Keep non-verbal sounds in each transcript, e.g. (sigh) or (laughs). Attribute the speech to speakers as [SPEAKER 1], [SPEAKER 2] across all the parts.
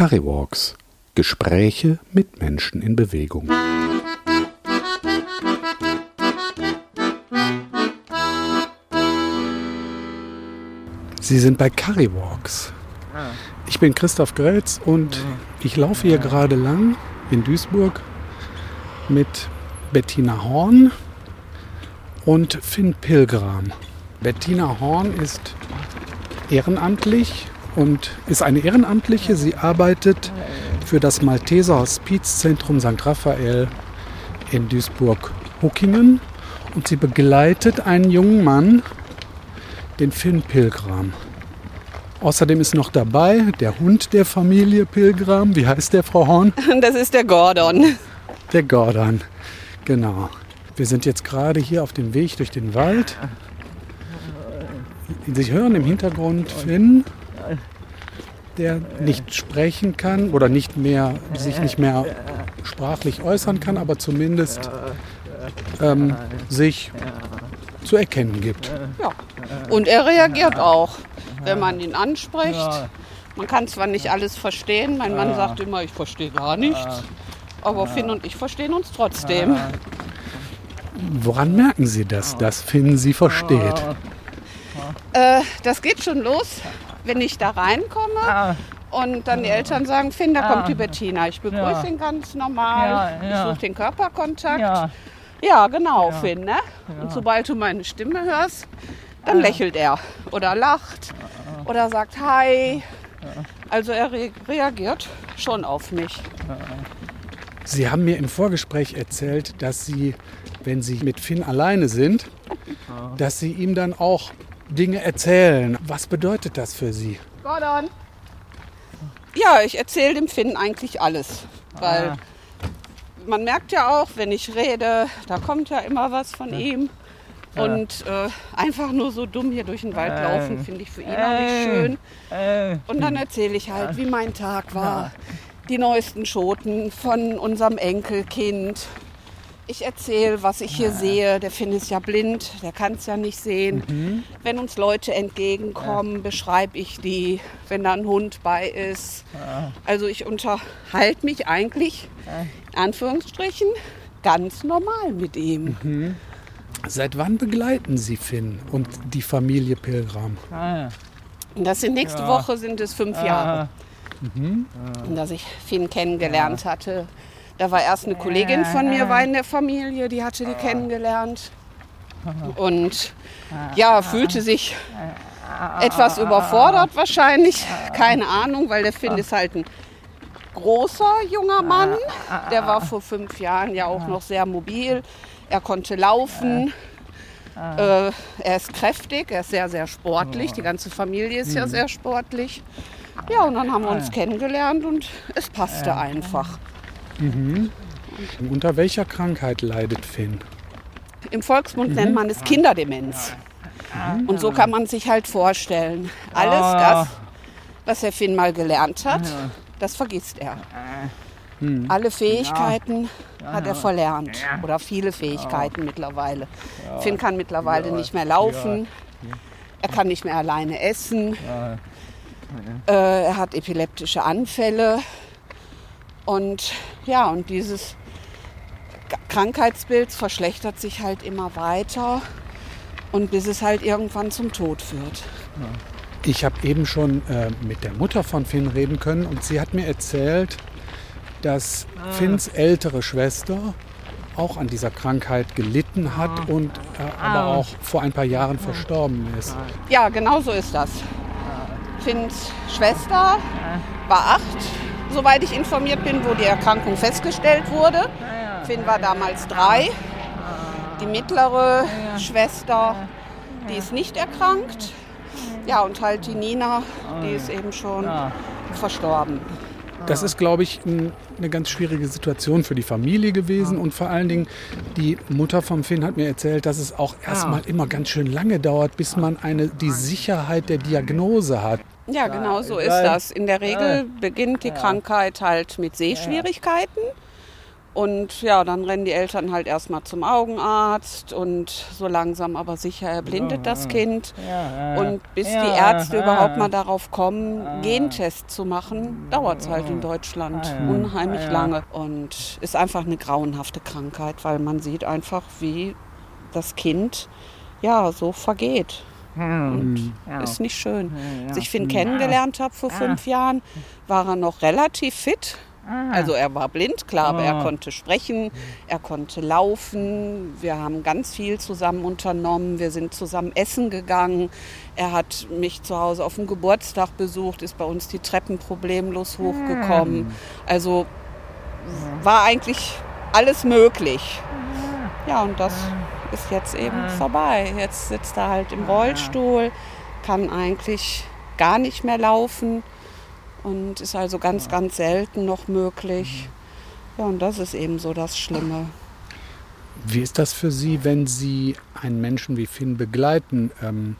[SPEAKER 1] Currywalks. Gespräche mit Menschen in Bewegung. Sie sind bei Currywalks. Ich bin Christoph Grelz und ich laufe hier gerade lang in Duisburg mit Bettina Horn und Finn Pilgram. Bettina Horn ist ehrenamtlich und ist eine Ehrenamtliche. Sie arbeitet für das Malteser Hospizzentrum St. Raphael in Duisburg-Huckingen und sie begleitet einen jungen Mann, den Finn Pilgram. Außerdem ist noch dabei der Hund der Familie Pilgram. Wie heißt der, Frau Horn? (laughs)
[SPEAKER 2] Das ist der Gordon.
[SPEAKER 1] Der Gordon, genau. Wir sind jetzt gerade hier auf dem Weg durch den Wald. Sie hören im Hintergrund Finn, der nicht sprechen kann oder nicht mehr, sich nicht mehr sprachlich äußern kann, aber zumindest ähm, sich zu erkennen gibt.
[SPEAKER 2] Ja. Und er reagiert auch, wenn man ihn anspricht. Man kann zwar nicht alles verstehen, mein Mann sagt immer, ich verstehe gar nichts, aber Finn und ich verstehen uns trotzdem.
[SPEAKER 1] Woran merken Sie das, dass Finn Sie versteht?
[SPEAKER 2] Äh, das geht schon los, wenn ich da reinkomme. Und dann die Eltern sagen, Finn, da kommt die Bettina. Ich begrüße ihn ganz normal. Ich suche den Körperkontakt. Ja, genau, Finn. Ne? Und sobald du meine Stimme hörst, dann lächelt er oder lacht oder sagt Hi. Also er re reagiert schon auf mich.
[SPEAKER 1] Sie haben mir im Vorgespräch erzählt, dass Sie, wenn Sie mit Finn alleine sind, dass Sie ihm dann auch Dinge erzählen. Was bedeutet das für Sie?
[SPEAKER 2] Gordon. Ja, ich erzähle dem Finn eigentlich alles. Weil man merkt ja auch, wenn ich rede, da kommt ja immer was von ihm. Und äh, einfach nur so dumm hier durch den Wald laufen, finde ich für ihn auch nicht schön. Und dann erzähle ich halt, wie mein Tag war. Die neuesten Schoten von unserem Enkelkind. Ich erzähle, was ich hier sehe. Der Finn ist ja blind, der kann es ja nicht sehen. Wenn uns Leute entgegenkommen, beschreibe ich die, wenn da ein Hund bei ist. Also ich unterhalte mich eigentlich, in Anführungsstrichen, ganz normal mit ihm.
[SPEAKER 1] Seit wann begleiten Sie Finn und die Familie Pilgram?
[SPEAKER 2] Und das sind nächste Woche sind es fünf Jahre, dass ich Finn kennengelernt hatte. Da war erst eine Kollegin von mir war in der Familie, die hatte die kennengelernt. Und ja, fühlte sich etwas überfordert wahrscheinlich, keine Ahnung, weil der Finn ist halt ein großer junger Mann. Der war vor fünf Jahren ja auch noch sehr mobil. Er konnte laufen. Äh, er ist kräftig, er ist sehr, sehr sportlich. Die ganze Familie ist ja sehr sportlich. Ja, und dann haben wir uns kennengelernt und es passte einfach.
[SPEAKER 1] Unter welcher Krankheit leidet Finn?
[SPEAKER 2] Im Volksmund nennt man es Kinderdemenz. Und so kann man sich halt vorstellen. Alles das, was der Finn mal gelernt hat, das vergisst er. Alle Fähigkeiten hat er verlernt. Oder viele Fähigkeiten mittlerweile. Finn kann mittlerweile nicht mehr laufen. Er kann nicht mehr alleine essen. Äh, er hat epileptische Anfälle. Und ja, und dieses Krankheitsbild verschlechtert sich halt immer weiter. Und bis es halt irgendwann zum Tod führt.
[SPEAKER 1] Ich habe eben schon äh, mit der Mutter von Finn reden können und sie hat mir erzählt, dass Finns ältere Schwester auch an dieser Krankheit gelitten hat und äh, aber auch vor ein paar Jahren verstorben ist.
[SPEAKER 2] Ja, genau so ist das. Finns Schwester war acht, soweit ich informiert bin, wo die Erkrankung festgestellt wurde. Finn war damals drei. Die mittlere Schwester, die ist nicht erkrankt. Ja, und halt die Nina, die ist eben schon verstorben.
[SPEAKER 1] Das ist, glaube ich, ein, eine ganz schwierige Situation für die Familie gewesen und vor allen Dingen die Mutter vom Finn hat mir erzählt, dass es auch erstmal immer ganz schön lange dauert, bis man eine, die Sicherheit der Diagnose hat.
[SPEAKER 2] Ja, genau so ist das. In der Regel beginnt die Krankheit halt mit Sehschwierigkeiten. Und ja, dann rennen die Eltern halt erstmal zum Augenarzt und so langsam aber sicher erblindet das Kind. Und bis die Ärzte überhaupt mal darauf kommen, Gentests zu machen, dauert es halt in Deutschland unheimlich lange. Und ist einfach eine grauenhafte Krankheit, weil man sieht einfach, wie das Kind ja so vergeht. Und ist nicht schön. Als ich Finn kennengelernt habe vor fünf Jahren, war er noch relativ fit. Also er war blind, klar, aber er konnte sprechen, er konnte laufen. Wir haben ganz viel zusammen unternommen. Wir sind zusammen essen gegangen. Er hat mich zu Hause auf dem Geburtstag besucht, ist bei uns die Treppen problemlos hochgekommen. Also war eigentlich alles möglich. Ja, und das ist jetzt eben vorbei. Jetzt sitzt er halt im Rollstuhl, kann eigentlich gar nicht mehr laufen und ist also ganz, ganz selten noch möglich. Ja, und das ist eben so das Schlimme.
[SPEAKER 1] Wie ist das für Sie, wenn Sie einen Menschen wie Finn begleiten? Ähm,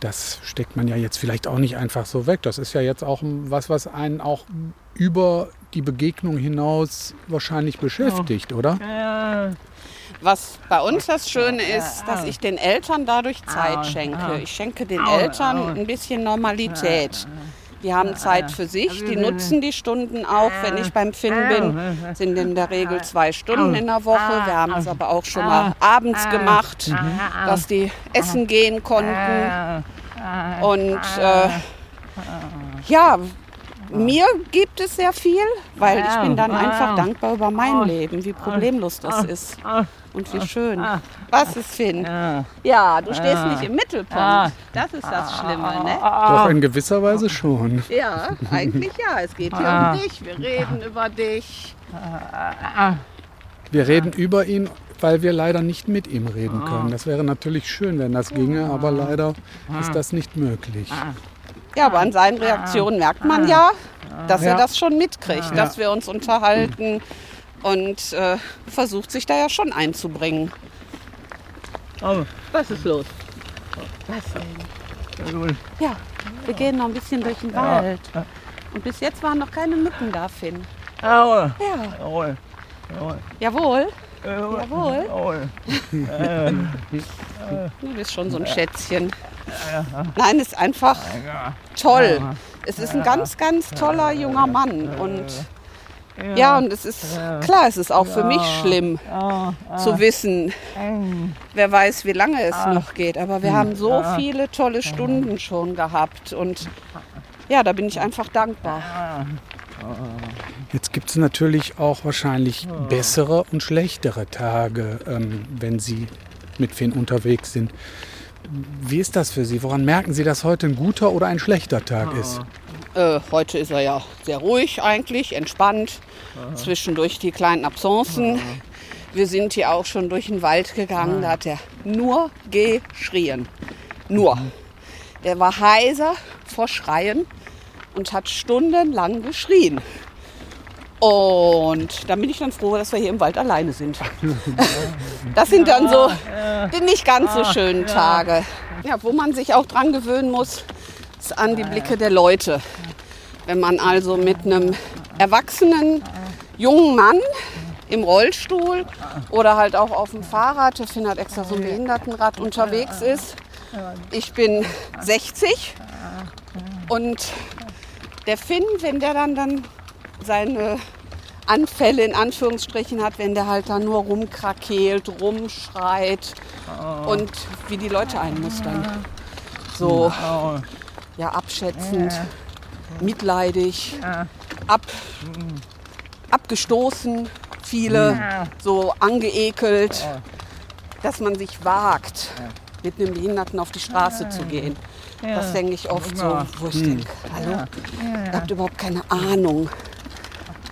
[SPEAKER 1] das steckt man ja jetzt vielleicht auch nicht einfach so weg. Das ist ja jetzt auch was, was einen auch über die Begegnung hinaus wahrscheinlich beschäftigt, oder?
[SPEAKER 2] Was bei uns das Schöne ist, dass ich den Eltern dadurch Zeit schenke. Ich schenke den Eltern ein bisschen Normalität. Die haben Zeit für sich, die nutzen die Stunden auch. Wenn ich beim Finn bin, sind in der Regel zwei Stunden in der Woche. Wir haben es aber auch schon mal abends gemacht, dass die essen gehen konnten. Und äh, ja, mir gibt es sehr viel, weil ich bin dann einfach dankbar über mein Leben, wie problemlos das ist und wie schön. Was ist Finn? Ja, du stehst nicht im Mittelpunkt. Das ist das Schlimme, ne?
[SPEAKER 1] Doch in gewisser Weise schon.
[SPEAKER 2] Ja, eigentlich ja. Es geht hier um dich. Wir reden über dich.
[SPEAKER 1] Wir reden über ihn, weil wir leider nicht mit ihm reden können. Das wäre natürlich schön, wenn das ginge, aber leider ist das nicht möglich.
[SPEAKER 2] Ja, aber an seinen Reaktionen merkt man ja, dass er das schon mitkriegt, dass wir uns unterhalten und äh, versucht sich da ja schon einzubringen. Was ist los? Was denn? Ja, wir gehen noch ein bisschen durch den Wald. Und bis jetzt waren noch keine Mücken da, Finn.
[SPEAKER 3] Jawohl.
[SPEAKER 2] Ja.
[SPEAKER 3] Jawohl.
[SPEAKER 2] Jawohl. Jawohl. (laughs) Du bist schon so ein Schätzchen. Nein, ist einfach toll. Es ist ein ganz, ganz toller junger Mann. Und ja, und es ist klar, es ist auch für mich schlimm zu wissen, wer weiß, wie lange es noch geht. Aber wir haben so viele tolle Stunden schon gehabt. Und ja, da bin ich einfach dankbar.
[SPEAKER 1] Jetzt gibt es natürlich auch wahrscheinlich bessere und schlechtere Tage, ähm, wenn Sie mit Finn unterwegs sind. Wie ist das für Sie? Woran merken Sie, dass heute ein guter oder ein schlechter Tag ist?
[SPEAKER 2] Äh, heute ist er ja sehr ruhig eigentlich, entspannt. Zwischendurch die kleinen Absenzen. Wir sind hier auch schon durch den Wald gegangen, da hat er nur geschrien. Nur. Der war heiser vor Schreien und hat stundenlang geschrien. Und dann bin ich dann froh, dass wir hier im Wald alleine sind. (laughs) Das sind dann so die nicht ganz so schönen Tage. Ja, wo man sich auch dran gewöhnen muss, ist an die Blicke der Leute. Wenn man also mit einem erwachsenen jungen Mann im Rollstuhl oder halt auch auf dem Fahrrad, der Finn hat extra so ein Behindertenrad unterwegs ist. Ich bin 60 und der Finn, wenn der dann, dann seine Anfälle in Anführungsstrichen hat, wenn der halt da nur rumkrakeelt, rumschreit und wie die Leute einmustern. So ja, abschätzend, mitleidig, ab, abgestoßen, viele, so angeekelt, dass man sich wagt, mit einem Behinderten auf die Straße zu gehen. Das denke ich oft so, wo ich denke, hallo, ihr habt überhaupt keine Ahnung.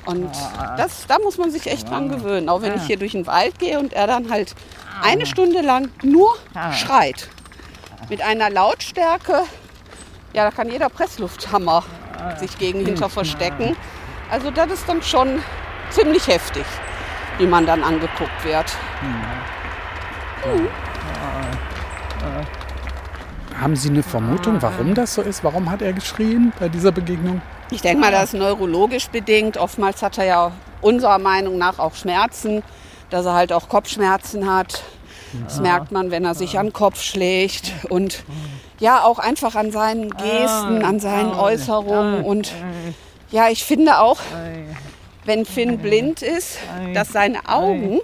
[SPEAKER 2] Und das, da muss man sich echt dran gewöhnen. Auch wenn ich hier durch den Wald gehe und er dann halt eine Stunde lang nur schreit. Mit einer Lautstärke, ja, da kann jeder Presslufthammer sich gegen hinter verstecken. Also das ist dann schon ziemlich heftig, wie man dann angeguckt wird.
[SPEAKER 1] Haben Sie eine Vermutung, warum das so ist? Warum hat er geschrien bei dieser Begegnung?
[SPEAKER 2] Ich denke mal, das ist neurologisch bedingt. Oftmals hat er ja unserer Meinung nach auch Schmerzen, dass er halt auch Kopfschmerzen hat. Das merkt man, wenn er sich an den Kopf schlägt und ja, auch einfach an seinen Gesten, an seinen Äußerungen. Und ja, ich finde auch, wenn Finn blind ist, dass seine Augen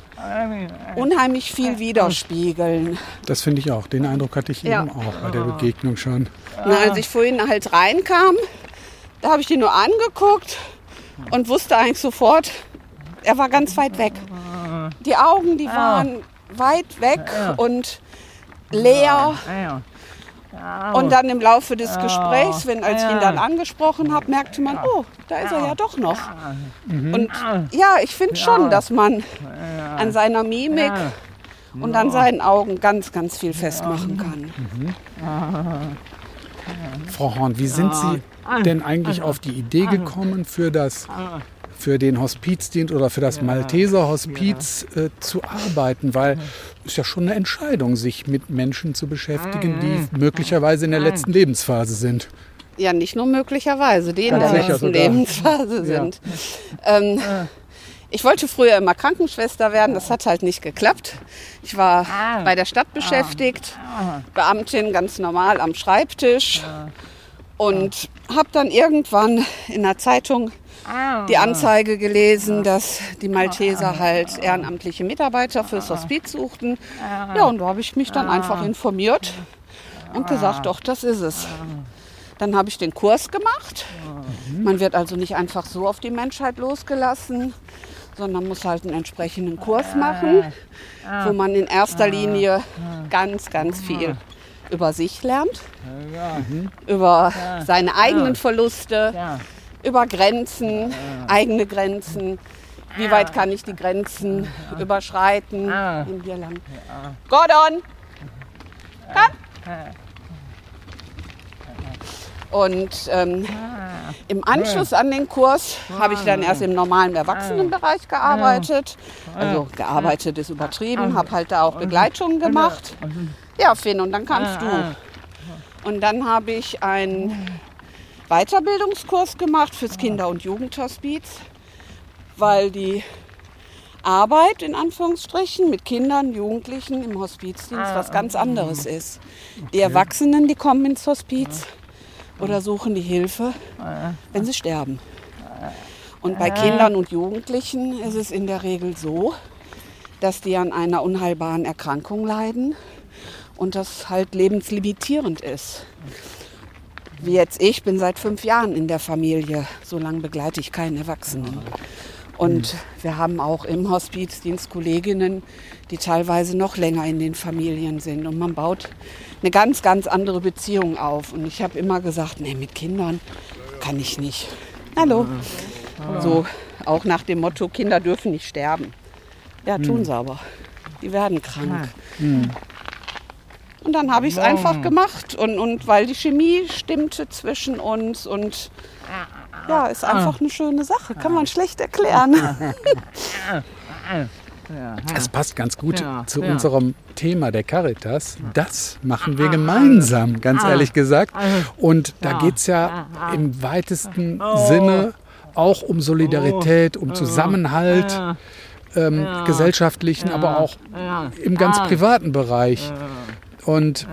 [SPEAKER 2] unheimlich viel widerspiegeln.
[SPEAKER 1] Das finde ich auch. Den Eindruck hatte ich ja. eben auch bei der Begegnung schon.
[SPEAKER 2] Na, als ich vorhin halt reinkam, da habe ich ihn nur angeguckt und wusste eigentlich sofort, er war ganz weit weg. Die Augen, die waren weit weg und leer. Und dann im Laufe des Gesprächs, wenn als ich ihn dann angesprochen habe, merkte man, oh, da ist er ja doch noch. Mhm. Und ja, ich finde schon, dass man an seiner Mimik und an seinen Augen ganz, ganz viel festmachen kann. Mhm.
[SPEAKER 1] Frau Horn, wie sind Sie denn eigentlich auf die Idee gekommen, für das für den Hospizdienst oder für das Malteser Hospiz äh, zu arbeiten, weil es ist ja schon eine Entscheidung, sich mit Menschen zu beschäftigen, die möglicherweise in der letzten Lebensphase sind.
[SPEAKER 2] Ja, nicht nur möglicherweise, die in der letzten. Lebensphase sind. Ja. Ähm, ich wollte früher immer Krankenschwester werden, das hat halt nicht geklappt. Ich war ah. bei der Stadt ah. beschäftigt, ah. Beamtin ganz normal am Schreibtisch und habe dann irgendwann in der Zeitung Ah. die Anzeige gelesen, dass die Malteser halt ehrenamtliche Mitarbeiter fürs Hospiz suchten. Ja, und da habe ich mich dann einfach informiert und gesagt, doch, das ist es. Dann habe ich den Kurs gemacht. Man wird also nicht einfach so auf die Menschheit losgelassen, sondern muss halt einen entsprechenden Kurs machen, wo man in erster Linie ganz, ganz viel über sich lernt, über seine eigenen Verluste, über Grenzen, ja. eigene Grenzen. Wie weit kann ich die Grenzen ja. überschreiten ja. in hier lang? Gordon! Komm! Und ähm, im Anschluss an den Kurs habe ich dann erst im normalen Erwachsenenbereich gearbeitet. Also gearbeitet ist übertrieben, habe halt da auch Begleitungen gemacht. Ja, Finn, und dann kamst du. Und dann habe ich ein Weiterbildungskurs gemacht fürs Kinder- und Jugendhospiz, weil die Arbeit in Anführungsstrichen mit Kindern, Jugendlichen im Hospizdienst ah, was ganz anderes ist. Die Erwachsenen, die kommen ins Hospiz oder suchen die Hilfe, wenn sie sterben. Und bei Kindern und Jugendlichen ist es in der Regel so, dass die an einer unheilbaren Erkrankung leiden und das halt lebenslimitierend ist wie jetzt ich, bin seit fünf Jahren in der Familie. So lange begleite ich keinen Erwachsenen. Und wir haben auch im Hospizdienst Kolleginnen, die teilweise noch länger in den Familien sind. Und man baut eine ganz, ganz andere Beziehung auf. Und ich habe immer gesagt, nee, mit Kindern kann ich nicht. Hallo. So auch nach dem Motto, Kinder dürfen nicht sterben. Ja, tun sie aber. Die werden krank. Und dann habe ich es einfach gemacht und, und weil die Chemie stimmte zwischen uns und ja, ist einfach eine schöne Sache, kann man schlecht erklären. (laughs) (laughs)
[SPEAKER 1] Es passt ganz gut ja, zu ja. unserem Thema der Caritas. Das machen wir gemeinsam, ganz ehrlich gesagt. Und da geht es ja im weitesten oh. Sinne auch um Solidarität, um Zusammenhalt, ähm, gesellschaftlichen, aber auch im ganz privaten Bereich. Und.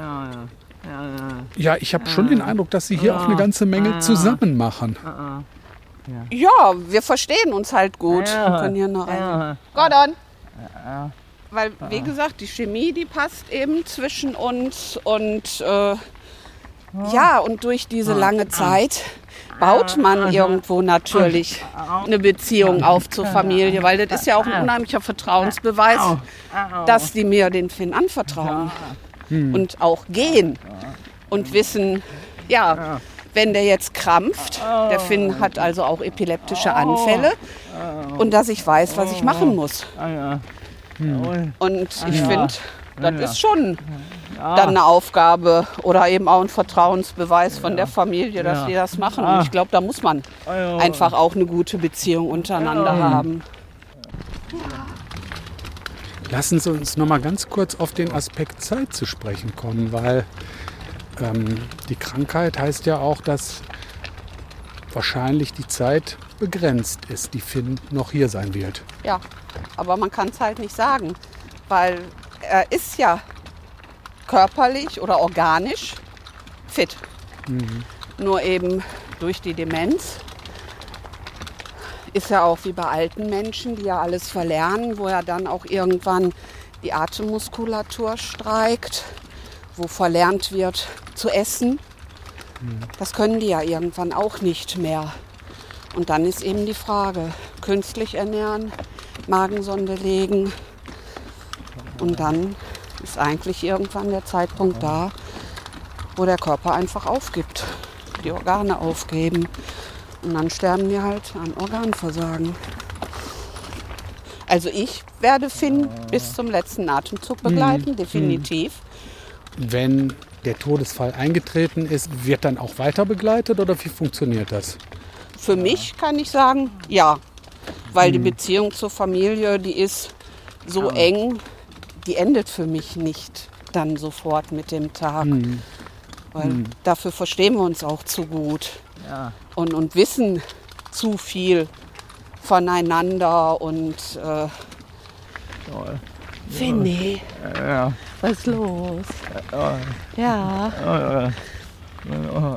[SPEAKER 1] Ja, ich habe schon den Eindruck, dass sie hier auch eine ganze Menge zusammen machen.
[SPEAKER 2] Ja, wir verstehen uns halt gut. Wir können hier noch rein. Gordon! Weil, wie gesagt, die Chemie, die passt eben zwischen uns und äh, ja, und durch diese lange Zeit baut man irgendwo natürlich eine Beziehung auf zur Familie, weil das ist ja auch ein unheimlicher Vertrauensbeweis, dass die mir den Finn anvertrauen hm. und auch gehen und wissen, ja, wenn der jetzt krampft, der Finn hat also auch epileptische Anfälle. Und dass ich weiß, was ich machen muss. Hm. Und ich finde, das ist schon dann eine Aufgabe oder eben auch ein Vertrauensbeweis von der Familie, dass die das machen. Und ich glaube, da muss man einfach auch eine gute Beziehung untereinander haben.
[SPEAKER 1] Lassen Sie uns noch mal ganz kurz auf den Aspekt Zeit zu sprechen kommen, weil ähm, die Krankheit heißt ja auch, dass wahrscheinlich die Zeit begrenzt ist, die Finn noch hier sein wird.
[SPEAKER 2] Ja, aber man kann es halt nicht sagen, weil er ist ja körperlich oder organisch fit. Mhm. Nur eben durch die Demenz ist ja auch wie bei alten Menschen, die ja alles verlernen, wo ja dann auch irgendwann die Atemmuskulatur streikt, wo verlernt wird zu essen. Das können die ja irgendwann auch nicht mehr. Und dann ist eben die Frage, künstlich ernähren, Magensonde legen. Und dann ist eigentlich irgendwann der Zeitpunkt da, wo der Körper einfach aufgibt, die Organe aufgeben. Und dann sterben wir halt an Organversagen. Also ich werde Finn bis zum letzten Atemzug begleiten, mhm. definitiv.
[SPEAKER 1] Wenn der Todesfall eingetreten ist, wird dann auch weiter begleitet oder wie funktioniert das?
[SPEAKER 2] Für mich kann ich sagen, ja. Weil die mhm. Beziehung zur Familie, die ist so eng, die endet für mich nicht dann sofort mit dem Tag. Mhm. Weil mhm. dafür verstehen wir uns auch zu gut ja. und, und wissen zu viel voneinander und äh, Finny, ja. was ist los? Ja. ja.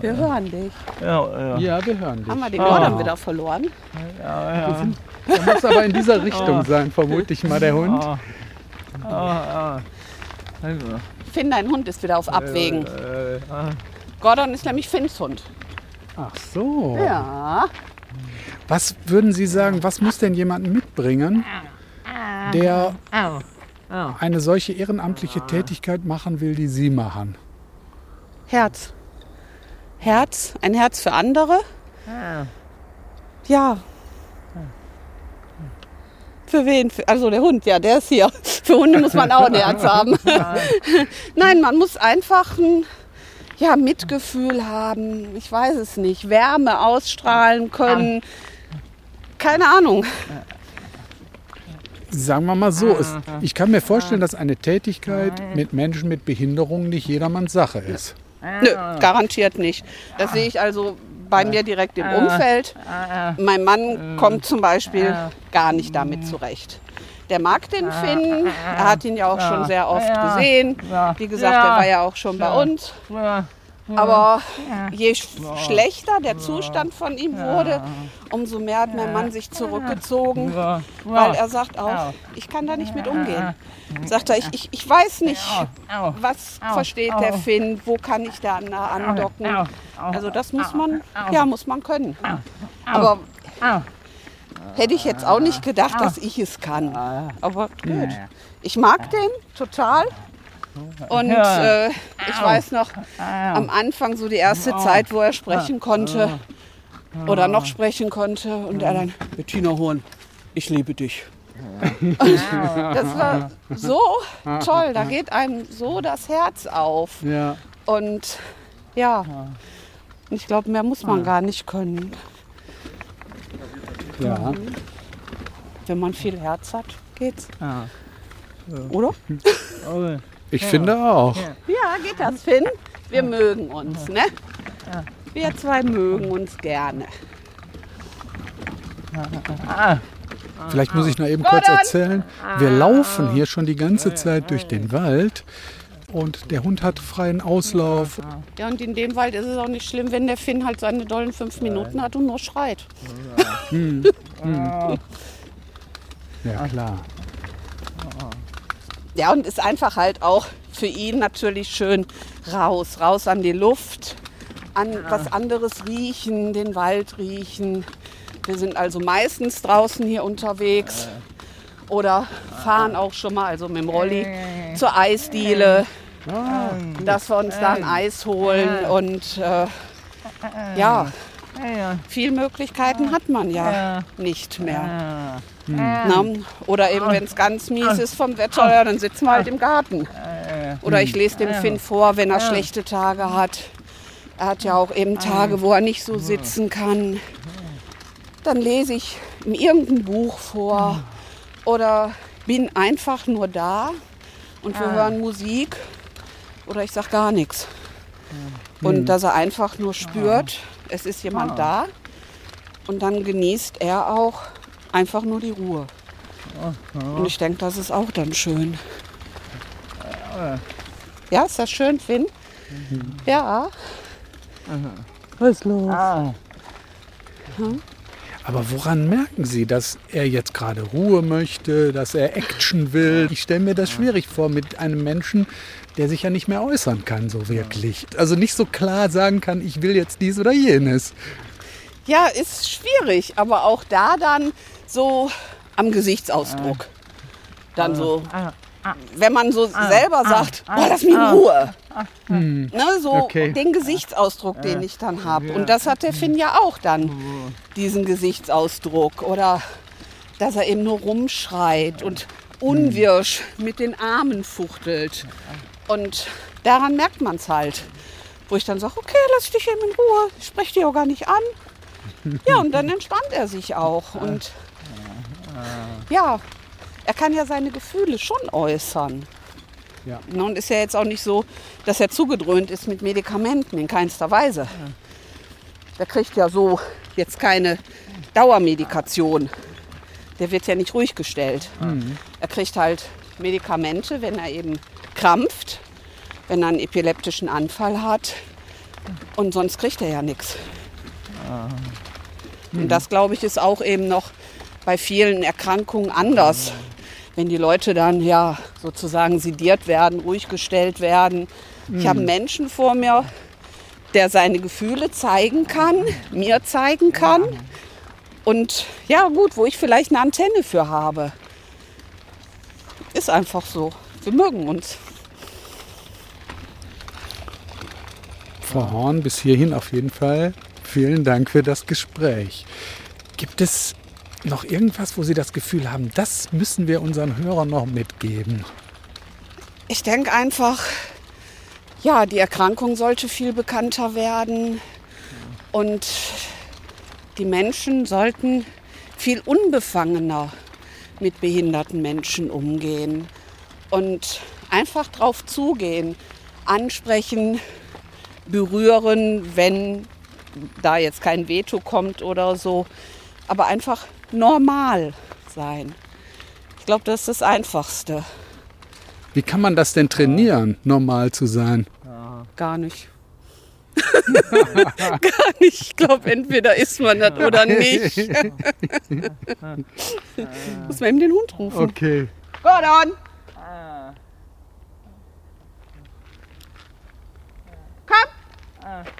[SPEAKER 2] Wir hören dich.
[SPEAKER 1] Ja, ja. wir hören dich.
[SPEAKER 2] Haben wir den Gordon oh. wieder verloren?
[SPEAKER 1] Ja, ja. Sind, der muss aber in dieser Richtung oh. sein, vermute ich mal, der Hund. Oh.
[SPEAKER 2] Also. Finn, dein Hund ist wieder auf Abwägen. Gordon ist nämlich Finns Hund.
[SPEAKER 1] Ach so.
[SPEAKER 2] Ja.
[SPEAKER 1] Was würden Sie sagen, was muss denn jemand mitbringen, der eine solche ehrenamtliche Tätigkeit machen will, die Sie machen?
[SPEAKER 2] Herz. Herz, ein Herz für andere. Ja. Für wen? Also der Hund, ja, der ist hier. (laughs) Für Hunde muss man auch ein Herz (laughs) haben. (laughs) Nein, man muss einfach ein ja, Mitgefühl haben, ich weiß es nicht, Wärme ausstrahlen können. Keine Ahnung.
[SPEAKER 1] Sagen wir mal so, es, ich kann mir vorstellen, dass eine Tätigkeit mit Menschen mit Behinderung nicht jedermanns Sache ist.
[SPEAKER 2] Nö, garantiert nicht. Das sehe ich also bei mir direkt im Umfeld. Mein Mann kommt zum Beispiel gar nicht damit zurecht. Der mag den Finn, er hat ihn ja auch schon sehr oft gesehen. Wie gesagt, er war ja auch schon bei uns. Aber je schlechter der Zustand von ihm wurde, umso mehr hat mein Mann sich zurückgezogen, weil er sagt auch, ich kann da nicht mit umgehen. Sagt er, ich, ich, ich weiß nicht, was versteht der Finn, wo kann ich da andocken. Also das muss man, ja, muss man können. Aber hätte ich jetzt auch nicht gedacht, dass ich es kann. Aber gut. Ich mag den total. Und äh, ich weiß noch, am Anfang so die erste Zeit, wo er sprechen konnte oder noch sprechen konnte und er dann, Bettina Horn, ich liebe dich. (laughs) das war so toll, da geht einem so das Herz auf.
[SPEAKER 1] Ja.
[SPEAKER 2] Und ja, ich glaube, mehr muss man gar nicht können.
[SPEAKER 1] Ja.
[SPEAKER 2] Wenn man viel Herz hat, geht's. Ja. Oder?
[SPEAKER 1] Ich ja. finde auch.
[SPEAKER 2] Ja, geht das, Finn? Wir mögen uns, ne? Wir zwei mögen uns gerne.
[SPEAKER 1] Vielleicht muss ich noch eben kurz erzählen. Wir laufen hier schon die ganze Zeit durch den Wald und der Hund hat freien Auslauf.
[SPEAKER 2] Ja, und in dem Wald ist es auch nicht schlimm, wenn der Finn halt seine dollen fünf Minuten hat und nur schreit. Hm.
[SPEAKER 1] Hm. Ja, klar.
[SPEAKER 2] Ja, und ist einfach halt auch für ihn natürlich schön raus, raus an die Luft, an was anderes riechen, den Wald riechen. Wir sind also meistens draußen hier unterwegs oder fahren auch schon mal, also mit dem Rolli, zur Eisdiele, dass wir uns da ein Eis holen und äh, ja, viel Möglichkeiten hat man ja nicht mehr. Mhm. Oder eben, wenn es ganz mies ist vom Wetter, ja, dann sitzen wir halt im Garten. Oder ich lese dem Finn vor, wenn er schlechte Tage hat. Er hat ja auch eben Tage, wo er nicht so sitzen kann. Dann lese ich ihm irgendein Buch vor oder bin einfach nur da und wir hören Musik oder ich sage gar nichts. Und dass er einfach nur spürt, es ist jemand da Und dann genießt er auch einfach nur die Ruhe. Und ich denke, das ist auch dann schön. Ja, ist das schön, Finn? Ja.
[SPEAKER 1] Was ist los? Aber woran merken Sie, dass er jetzt gerade Ruhe möchte, dass er Action will? Ich stelle mir das schwierig vor mit einem Menschen, der sich ja nicht mehr äußern kann, so wirklich. Also nicht so klar sagen kann, ich will jetzt dies oder jenes.
[SPEAKER 2] Ja, ist schwierig, aber auch da dann so am Gesichtsausdruck. Dann so, wenn man so selber sagt, oh, lass mich in Ruhe. Ne, so
[SPEAKER 1] Okay.
[SPEAKER 2] den Gesichtsausdruck, den ich dann habe. Und das hat der Finn ja auch dann, diesen Gesichtsausdruck. Oder dass er eben nur rumschreit und unwirsch mit den Armen fuchtelt. Und daran merkt man es halt. Wo ich dann sage, okay, lass dich eben in Ruhe, ich spreche dich auch gar nicht an. Ja, und dann (laughs) entspannt er sich auch. Und ja, er kann ja seine Gefühle schon äußern.
[SPEAKER 1] Ja.
[SPEAKER 2] Und ist ja jetzt auch nicht so, dass er zugedröhnt ist mit Medikamenten, in keinster Weise. Der kriegt ja so jetzt keine Dauermedikation. Der wird ja nicht ruhig gestellt. Er kriegt halt Medikamente, wenn er eben krampft, wenn er einen epileptischen Anfall hat. Und sonst kriegt er ja nichts. Und das, glaube ich, ist auch eben noch bei vielen Erkrankungen anders. Wenn die Leute dann ja sozusagen sediert werden, ruhig gestellt werden. Ich habe einen Menschen vor mir, der seine Gefühle zeigen kann, mir zeigen kann. Und ja, gut, wo ich vielleicht eine Antenne für habe. Ist einfach so. Wir mögen uns.
[SPEAKER 1] Frau Horn, bis hierhin auf jeden Fall vielen Dank für das Gespräch. Gibt es noch irgendwas, wo Sie das Gefühl haben, das müssen wir unseren Hörern noch mitgeben?
[SPEAKER 2] Ich denke einfach, ja, die Erkrankung sollte viel bekannter werden. Und die Menschen sollten viel unbefangener mit behinderten Menschen umgehen. Und einfach drauf zugehen, ansprechen, berühren, wenn da jetzt kein Veto kommt oder so, aber einfach normal sein. Ich glaube, das ist das Einfachste.
[SPEAKER 1] Wie kann man das denn trainieren, normal zu sein?
[SPEAKER 2] Gar nicht. (laughs) Gar nicht. Ich glaube, entweder ist man das oder nicht. (laughs) Muss man eben den Hund rufen.
[SPEAKER 1] Okay.
[SPEAKER 2] Gordon! Komm!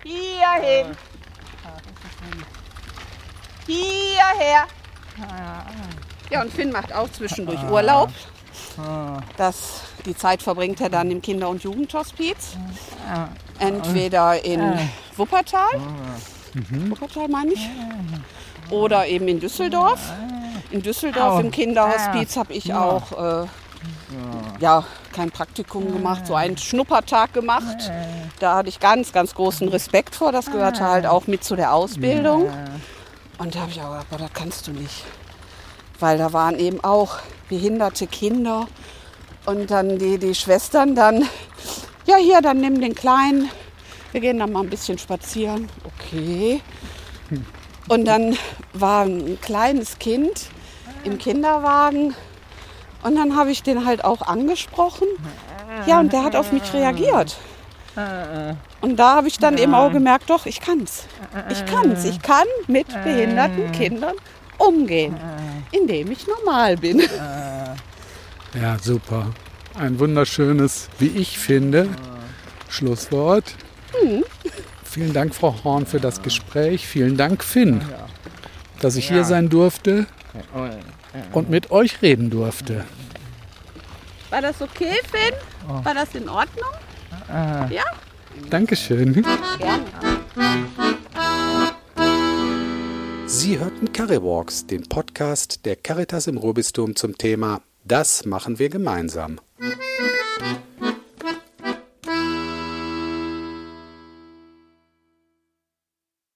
[SPEAKER 2] Hierhin! Hierher! Ja, und Finn macht auch zwischendurch Urlaub. Das, die Zeit verbringt er dann im Kinder- und Jugendhospiz. Entweder in Wuppertal, Wuppertal meine ich, oder eben in Düsseldorf. In Düsseldorf im Kinderhospiz habe ich auch äh, ja, kein Praktikum gemacht, so einen Schnuppertag gemacht. Da hatte ich ganz, ganz großen Respekt vor. Das gehörte halt auch mit zu der Ausbildung. Und da habe ich auch gedacht, boah, das kannst du nicht. Weil da waren eben auch behinderte Kinder. Und dann die, die Schwestern dann, ja hier, dann nimm den Kleinen. Wir gehen dann mal ein bisschen spazieren. Okay. Und dann war ein kleines Kind im Kinderwagen. Und dann habe ich den halt auch angesprochen. Ja, und der hat auf mich reagiert. Und da habe ich dann eben auch gemerkt, doch, ich kann's. Ich kann's. Ich kann mit behinderten Kindern umgehen, indem ich normal bin. (laughs)
[SPEAKER 1] Ja, super. Ein wunderschönes, wie ich finde, Schlusswort. Vielen Dank, Frau Horn, für das Gespräch. Vielen Dank, Finn, dass ich hier sein durfte und mit euch reden durfte.
[SPEAKER 2] War das okay, Finn? War das in Ordnung? Ja?
[SPEAKER 1] Dankeschön.
[SPEAKER 2] Gerne.
[SPEAKER 1] Sie hörten Carrywalks, den Podcast der Caritas im Ruhrbistum zum Thema Das machen wir gemeinsam.